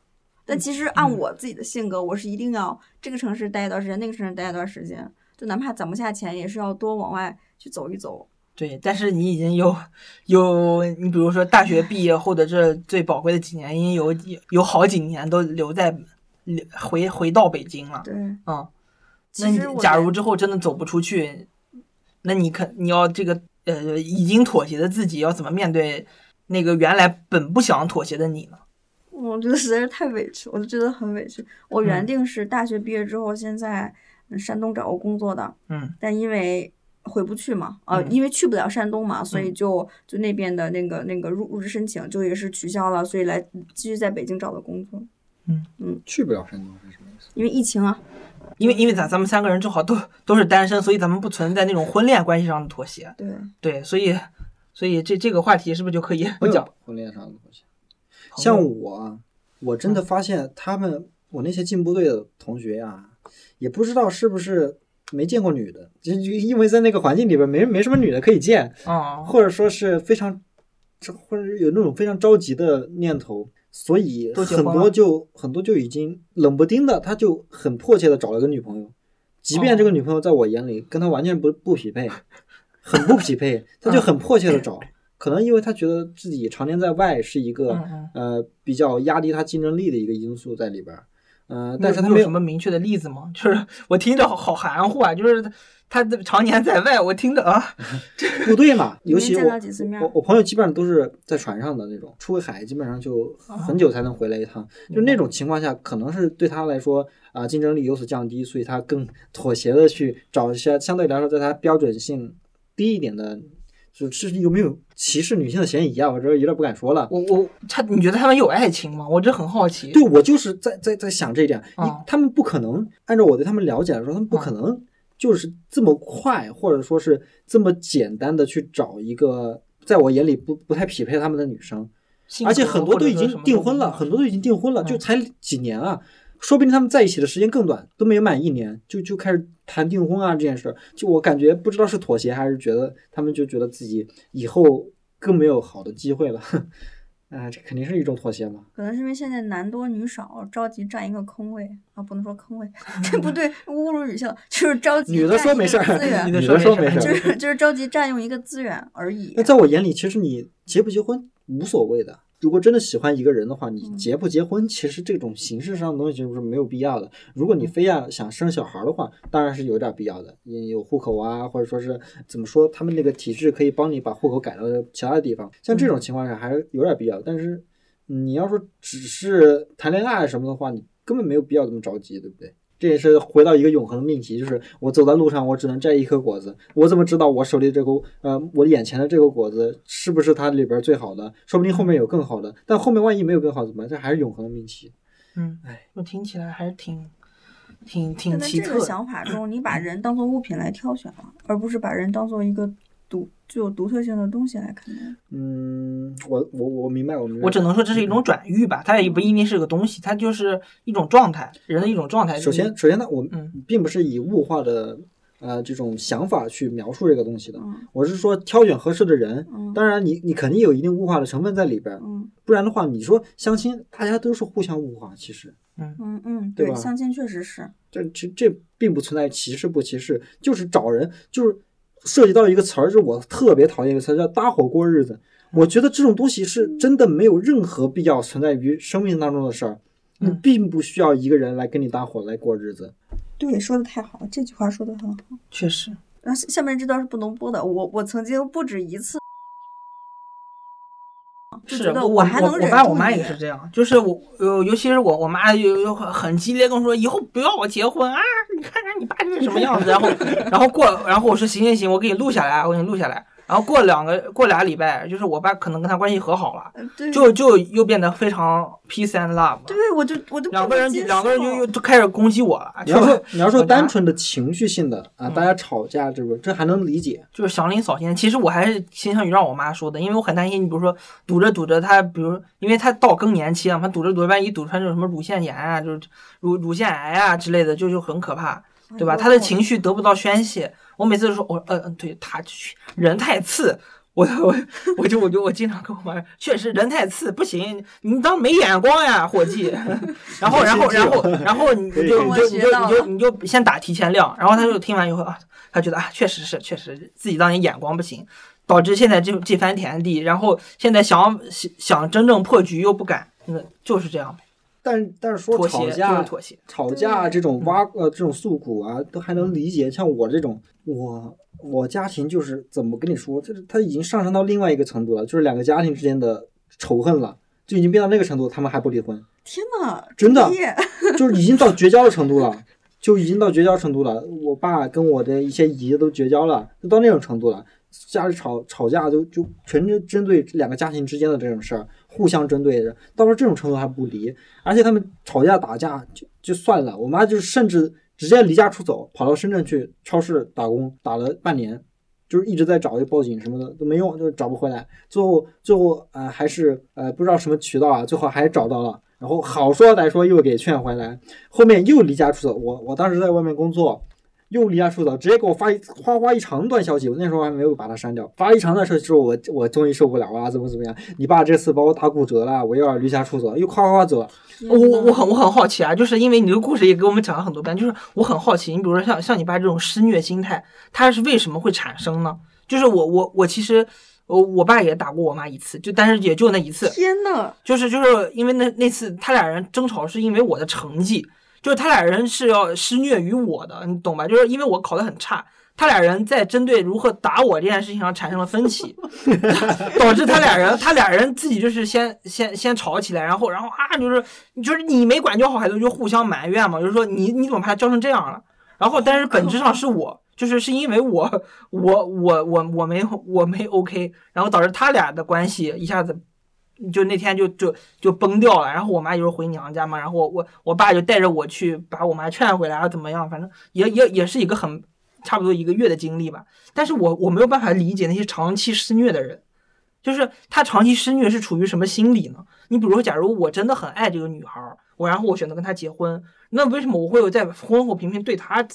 但其实按我自己的性格，我是一定要这个城市待一段时间，那个城市待一段时间，就哪怕攒不下钱，也是要多往外去走一走。对，但是你已经有有你比如说大学毕业后的这最宝贵的几年，已经有有好几年都留在回回到北京了。对，嗯，那你假如之后真的走不出去，那你可你要这个呃已经妥协的自己要怎么面对那个原来本不想妥协的你呢？我觉得实在是太委屈，我就觉得很委屈。我原嗯定是大学毕业之后，先在嗯山东找个工作的，嗯但因为回不去嘛，呃，嗯因为去不了山东嘛，所以嗯就就那边的那个那个入入职申请就也是取消了，所以来继续在北京找的工作，嗯嗯去不了山东是什么意思？因为疫情啊。因为因为咱咱们三个人正好都都是单身，所以咱们不存在那种婚恋关系上的妥协。对，对，所以所以这这个话题是不是就可以不讲？婚恋上的东西。像我啊，我真的发现他们，我那些进部队的同学呀、也不知道是不是没见过女的，就就因为在那个环境里边没没什么女的可以见，啊，或者说是非常，这或者有那种非常着急的念头，所以很多就很多就已经冷不丁的，他就很迫切的找了个女朋友，即便这个哦女朋友在我眼里跟他完全不不匹配，很不匹配，他就很迫切的找。[laughs] 可能因为他觉得自己常年在外是一个、嗯呃比较压低他竞争力的一个因素在里边儿，呃，但是他没有什么明确的例子吗？[laughs] 就是我听着好好含糊啊，就是他他常年在外，我听着啊，[laughs] 部队嘛，[laughs] 尤其我我朋友基本上都是在船上的那种，出个海基本上就很久才能回来一趟。就那种情况下，可能是对他来说啊、竞争力有所降低，所以他更妥协的去找一些相对来说在他标准性低一点的就是有没有歧视女性的嫌疑啊？我这有点不敢说了。我我他，你觉得他们有爱情吗？我这很好奇。对，我就是在在在想这一点，他们不可能按照我对他们了解来说，他们不可能就是这么快，或者说是这么简单的去找一个在我眼里不不太匹配他们的女生，而且很多都已经订婚了，很多都已经订婚了，嗯就才几年啊，说不定他们在一起的时间更短，都没有满一年，就就开始谈订婚啊这件事儿，就我感觉不知道是妥协还是觉得他们就觉得自己以后更没有好的机会了，[laughs] 啊，这肯定是一种妥协嘛。可能是因为现在男多女少，着急占一个空位啊，不能说空位，[laughs] 这不对，侮辱女性，就是着急女的说没事儿女，的说没事儿的说没事儿，就是就是着急占用一个资源而已那。在我眼里，其实你结不结婚无所谓的。如果真的喜欢一个人的话，你嗯结不结婚，其实这种形式上的东西就是没有必要的。如果你非要想生小孩的话，当然是有点必要的，你有户口啊，或者说是怎么说，他们那个体制可以帮你把户口改到其他的地方。像这种情况下还是有点必要，但是你要说只是谈恋爱什么的话，你根本没有必要这么着急，对不对？这也是回到一个永恒的命题，就是我走在路上，我只能摘一颗果子，我怎么知道我手里这个呃，我眼前的这个果子是不是它里边最好的？说不定后面有更好的，但后面万一没有更好怎么办？这还是永恒的命题。嗯，哎，我听起来还是挺挺挺但在这个。想法中，你把人当做物品来挑选了，而不是把人当做一个独具有独特性的东西来看待。嗯，我我我明白，我明白。我只能说这是一种转喻吧，它也不一定是个东西，它就是一种状态，人的一种状态。首先，首先呢，我嗯并不是以物化的呃这种想法去描述这个东西的，嗯我是说挑选合适的人。嗯当然你，你肯定有一定物化的成分在里边，嗯不然的话，你说相亲，大家都是互相物化，其实嗯嗯，对吧相亲确实是。这这这并不存在歧视不歧视，就是找人，就是涉及到一个词儿，就是我特别讨厌一个词儿叫搭伙过日子。我觉得这种东西是真的没有任何必要存在于生命当中的事儿，你嗯并不需要一个人来跟你搭伙来过日子。对，说的太好了，这句话说的很好。确实，然后下下面这段是不能播的，我我曾经不止一次。就是觉得我还能忍我爸我妈也是这样，就是我呃，尤其是我我妈有有很很激烈跟我说，以后不要我结婚啊！你看看你爸就是什么样子。然后然后过，然后我说行行行，我给你录下来，我给你录下来。然后过两个过俩礼拜，就是我爸可能跟他关系和好了，就就又变得非常 peace and love，对我就我就两个人两个人就又就开始攻击我了。你要说你要说单纯的情绪性的啊，嗯大家吵架这不这还能理解。就是祥林扫兴。其实我还是倾向于让我妈说的，因为我很担心，你比如说堵着堵着她，比如因为她到更年期了嘛，堵着堵着，万一堵出来这种什么乳腺炎啊，就是乳乳腺癌啊之类的，就就很可怕，对吧？他的情绪得不到宣泄，我每次都说，我呃嗯，对他人太次。我我我就我就我经常跟我妈说，确实人太次不行，你当没眼光呀，伙计。[laughs] 然后然后然后 [laughs] 然后你就你就你就你就你就先打提前量，然后他就听完以后啊，他觉得啊，确实是确实自己当年眼光不行，导致现在这这番田地，然后现在想想想真正破局又不敢，那就是这样呗，但但是说妥协就吵架是妥协。吵架这种挖呃这种诉苦啊，都还能理解。像我这种，我我家庭就是怎么跟你说，就是他已经上升到另外一个程度了，就是两个家庭之间的仇恨了，就已经变到那个程度，他们还不离婚，天呐，真的就是已经到绝交的程度了，就已经到绝交程度了。我爸跟我的一些姨都绝交了，就到那种程度了。家里吵吵架就就全针针对两个家庭之间的这种事儿，互相针对着，到了这种程度还不离，而且他们吵架打架就就算了，我妈就甚至直接离家出走，跑到深圳去超市打工，打了半年，就是一直在找，又报警什么的都没用，就找不回来。最后最后呃还是呃不知道什么渠道啊，最后还找到了，然后好说歹说又给劝回来，后面又离家出走。我我当时在外面工作。又离家出走，直接给我发一哗哗一长段消息，我那时候还没有把它删掉。发了一长段消息之后，我我终于受不了了，怎么怎么样？你爸这次把我打骨折了，我又要离家出走，又哗哗哗走了。我我我很我很好奇啊，就是因为你这个故事也给我们讲了很多遍，就是我很好奇，你比如说像像你爸这种施虐心态，他是为什么会产生呢？就是我我我其实我我爸也打过我妈一次，就但是也就那一次，天呐，就是就是因为那那次他俩人争吵是因为我的成绩，就是他俩人是要施虐于我的，你懂吧？就是因为我考得很差，他俩人在针对如何打我这件事情上产生了分歧，[laughs] 导致他俩人他俩人自己就是先先先吵起来，然后然后啊就是就是你没管教好孩子，就互相埋怨嘛，就是说你你怎么把他教成这样了？然后但是本质上是我。就是是因为我我我我我没我没 OK，然后导致他俩的关系一下子就那天就就就崩掉了。然后我妈有时候回娘家嘛，然后我我我爸就带着我去把我妈劝回来啊，怎么样？反正也也也是一个很差不多一个月的经历吧。但是我我没有办法理解那些长期施虐的人，就是他长期施虐是处于什么心理呢？你比如说，假如我真的很爱这个女孩，我然后我选择跟她结婚，那为什么我会有在婚后频频对她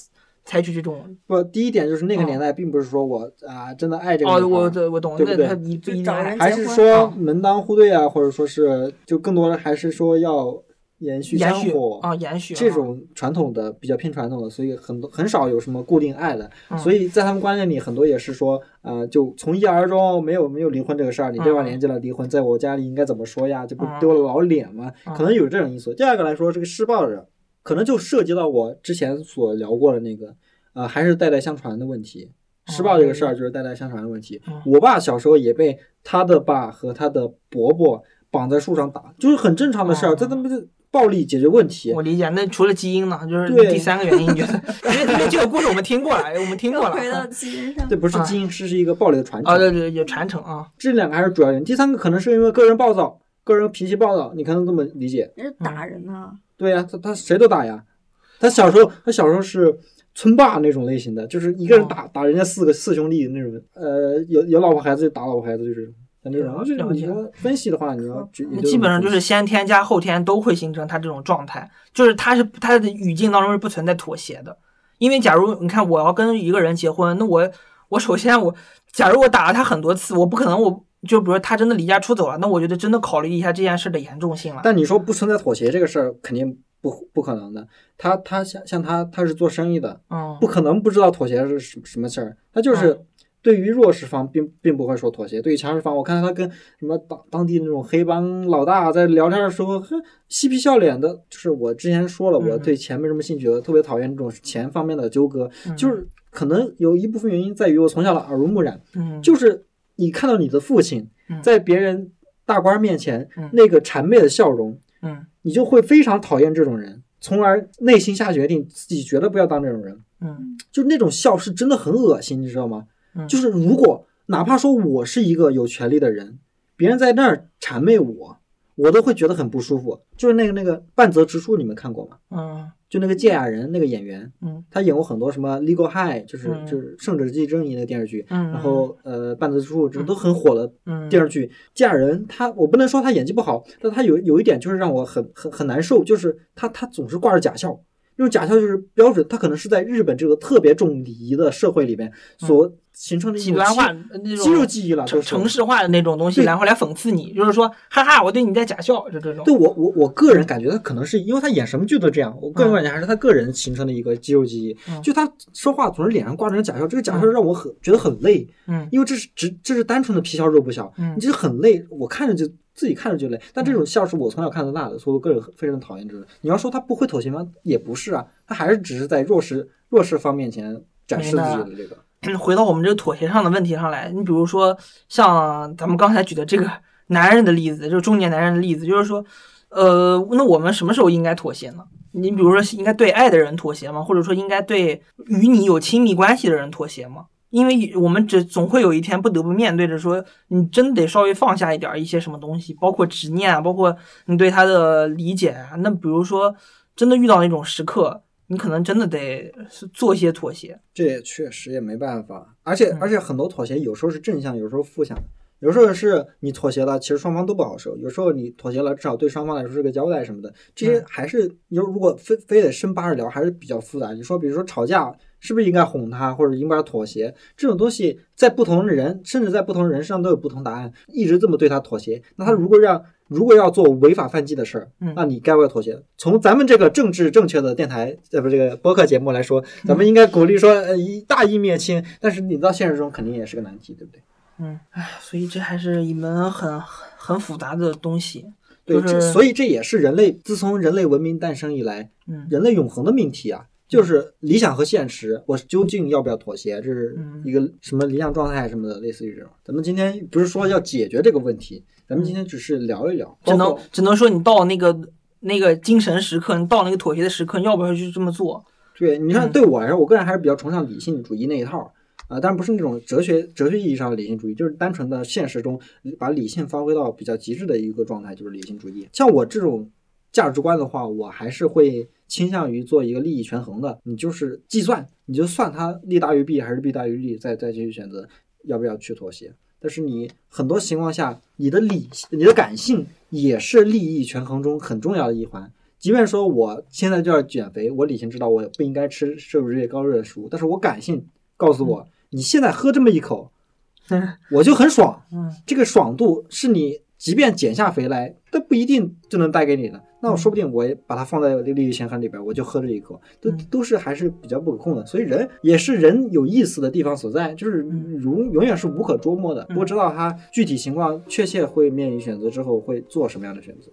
采取这种？不，第一点就是那个哦年代，并不是说我啊真的爱这个哦，我我我懂，对不对那他一不一定爱就找人还是说门当户对啊，或者说是就更多的还是说要延续延续香火啊，延续啊这种传统的比较偏传统的，所以很多很少有什么固定爱的，嗯所以在他们观念里，很多也是说，呃，就从一而终，没有没有离婚这个事儿，你这把嗯年纪了离婚，在我家里应该怎么说呀？这不嗯丢了老脸吗？嗯可能有这种因素。第二个来说，这个施暴者可能就涉及到我之前所聊过的那个，呃，还是代代相传的问题。施暴这个事儿就是代代相传的问题。嗯我爸小时候也被他的爸和他的伯伯绑在树上打，就是很正常的事儿，哦这他妈就暴力解决问题。我理解。那除了基因呢，就是第三个原因，你觉得？因为因为这个故事我们听过了，我们听过了。回到啊基因上这。不是啊基因，是是一个暴力的传承。啊，对对，有传承啊。这两个还是主要原因。第三个可能是因为个人暴躁，个人脾气暴躁，你可能这么理解。人家打人呢，对呀、他他谁都打呀。他小时候他小时候是村霸那种类型的，就是一个人打、打人家四个四兄弟那种。呃，有有老婆孩子就打老婆孩子，就是像这种。然后这种你说分析的话，你要基本上就是先天加后天都会形成他这种状态，就是他是他的语境当中是不存在妥协的。因为假如你看我要跟一个人结婚，那我我首先我假如我打了他很多次，我不可能我就比如他真的离家出走了，那我觉得真的考虑一下这件事的严重性了。但你说不存在妥协这个事儿，肯定不不可能的。他他像像他他是做生意的，嗯不可能不知道妥协是什什么事儿。他就是嗯对于弱势方并并不会说妥协，对于强势方，我看他跟什么当当地那种黑帮老大在聊天的时候，哼嬉皮笑脸的。就是我之前说了，嗯我对钱没什么兴趣，我特别讨厌这种钱方面的纠葛。嗯就是可能有一部分原因在于我从小的耳濡目染，嗯就是你看到你的父亲嗯在别人大官面前嗯那个谄媚的笑容，嗯你就会非常讨厌这种人，从而内心下决定自己绝对不要当这种人。嗯就那种笑是真的很恶心，你知道吗？嗯就是如果哪怕说我是一个有权利的人，别人在那儿谄媚我，我都会觉得很不舒服。就是那个那个半泽直树，你们看过吗？嗯就那个芥雅人那个演员，嗯。他演过很多什么《Legal High》，就是嗯。就是《圣者即正义》那个电视剧，嗯，然后呃半泽直树这都很火的嗯。电视剧。芥雅人他我不能说他演技不好，但他有有一点就是让我很很很难受，就是他他总是挂着假笑。那种假笑就是标准，他可能是在日本这个特别重礼仪的社会里边所形成的一种肌极端化那种肌肉记忆了，城就是城市化的那种东西，然后来讽刺你，就是说，哈哈，我对你在假笑，就这种。对我我我个人感觉他可能是因为他演什么剧都这样，我个人感觉还是他个人形成的一个肌肉记忆。嗯就他说话总是脸上挂着假笑，这个假笑让我很觉得很累，嗯因为这是只这是单纯的皮笑肉不笑，嗯你这很累，我看着就自己看着就累。但这种笑是我从小看到大的，所以我个人非常讨厌这种。你要说他不会妥协吗？也不是啊，他还是只是在弱势弱势方面前展示自己的这个。[clears throat] 回到我们这个妥协上的问题上来，你比如说像咱们刚才举的这个 [laughs] 男人的例子，就是中年男人的例子，就是说，呃，那我们什么时候应该妥协呢？你比如说，应该对爱的人妥协吗？或者说，应该对与你有亲密关系的人妥协吗？因为我们只总会有一天不得不面对着说，你真得稍微放下一点一些什么东西，包括执念啊，包括你对他的理解啊。那比如说，真的遇到那种时刻，你可能真的得是做一些妥协。这也确实也没办法，而且嗯而且很多妥协有时候是正向，有时候负向。有时候是你妥协了，其实双方都不好受；有时候你妥协了，至少对双方来说是个交代什么的。这些嗯还是你如果非非得深扒着聊，还是比较复杂。你说，比如说吵架，是不是应该哄他，或者应该妥协？这种东西在不同的人，甚至在不同人身上都有不同答案。一直这么对他妥协，那他如果让如果要做违法犯纪的事儿，嗯那你该不该妥协？从咱们这个政治正确的电台，呃，不，这个播客节目来说，咱们应该鼓励说，呃，一大义灭亲。但是你到现实中肯定也是个难题，对不对？嗯，唉，所以这还是一门很很复杂的东西。对，所以这也是人类自从人类文明诞生以来，嗯人类永恒的命题啊，就是理想和现实，我究竟要不要妥协？这是嗯一个什么理想状态什么的，类似于这种。咱们今天不是说要解决这个问题，咱们今天只是聊一聊，只能只能说你到那个那个精神时刻，你到那个妥协的时刻，你要不要去这么做？对，你看嗯对我来说，我个人还是比较崇尚理性主义那一套啊，但不是那种哲学哲学意义上的理性主义，就是单纯的现实中把理性发挥到比较极致的一个状态，就是理性主义。像我这种价值观的话，我还是会倾向于做一个利益权衡的，你就是计算，你就算它利大于弊还是弊大于利，再再继续选择要不要去妥协。但是你很多情况下，你的理、你的感性也是利益权衡中很重要的一环。即便说我现在就要减肥，我理性知道我不应该吃摄入这些高热的食物，但是我感性告诉我，你现在喝这么一口，[laughs] 我就很爽。嗯这个爽度是你即便减下肥来，都不一定就能带给你的。那我说不定我也把它放在这个利益权衡里边，我就喝这一口，都嗯都是还是比较不可控的。所以人也是人有意思的地方所在，就是嗯永永远是无可捉摸的，嗯不知道他具体情况确切会面临选择之后会做什么样的选择。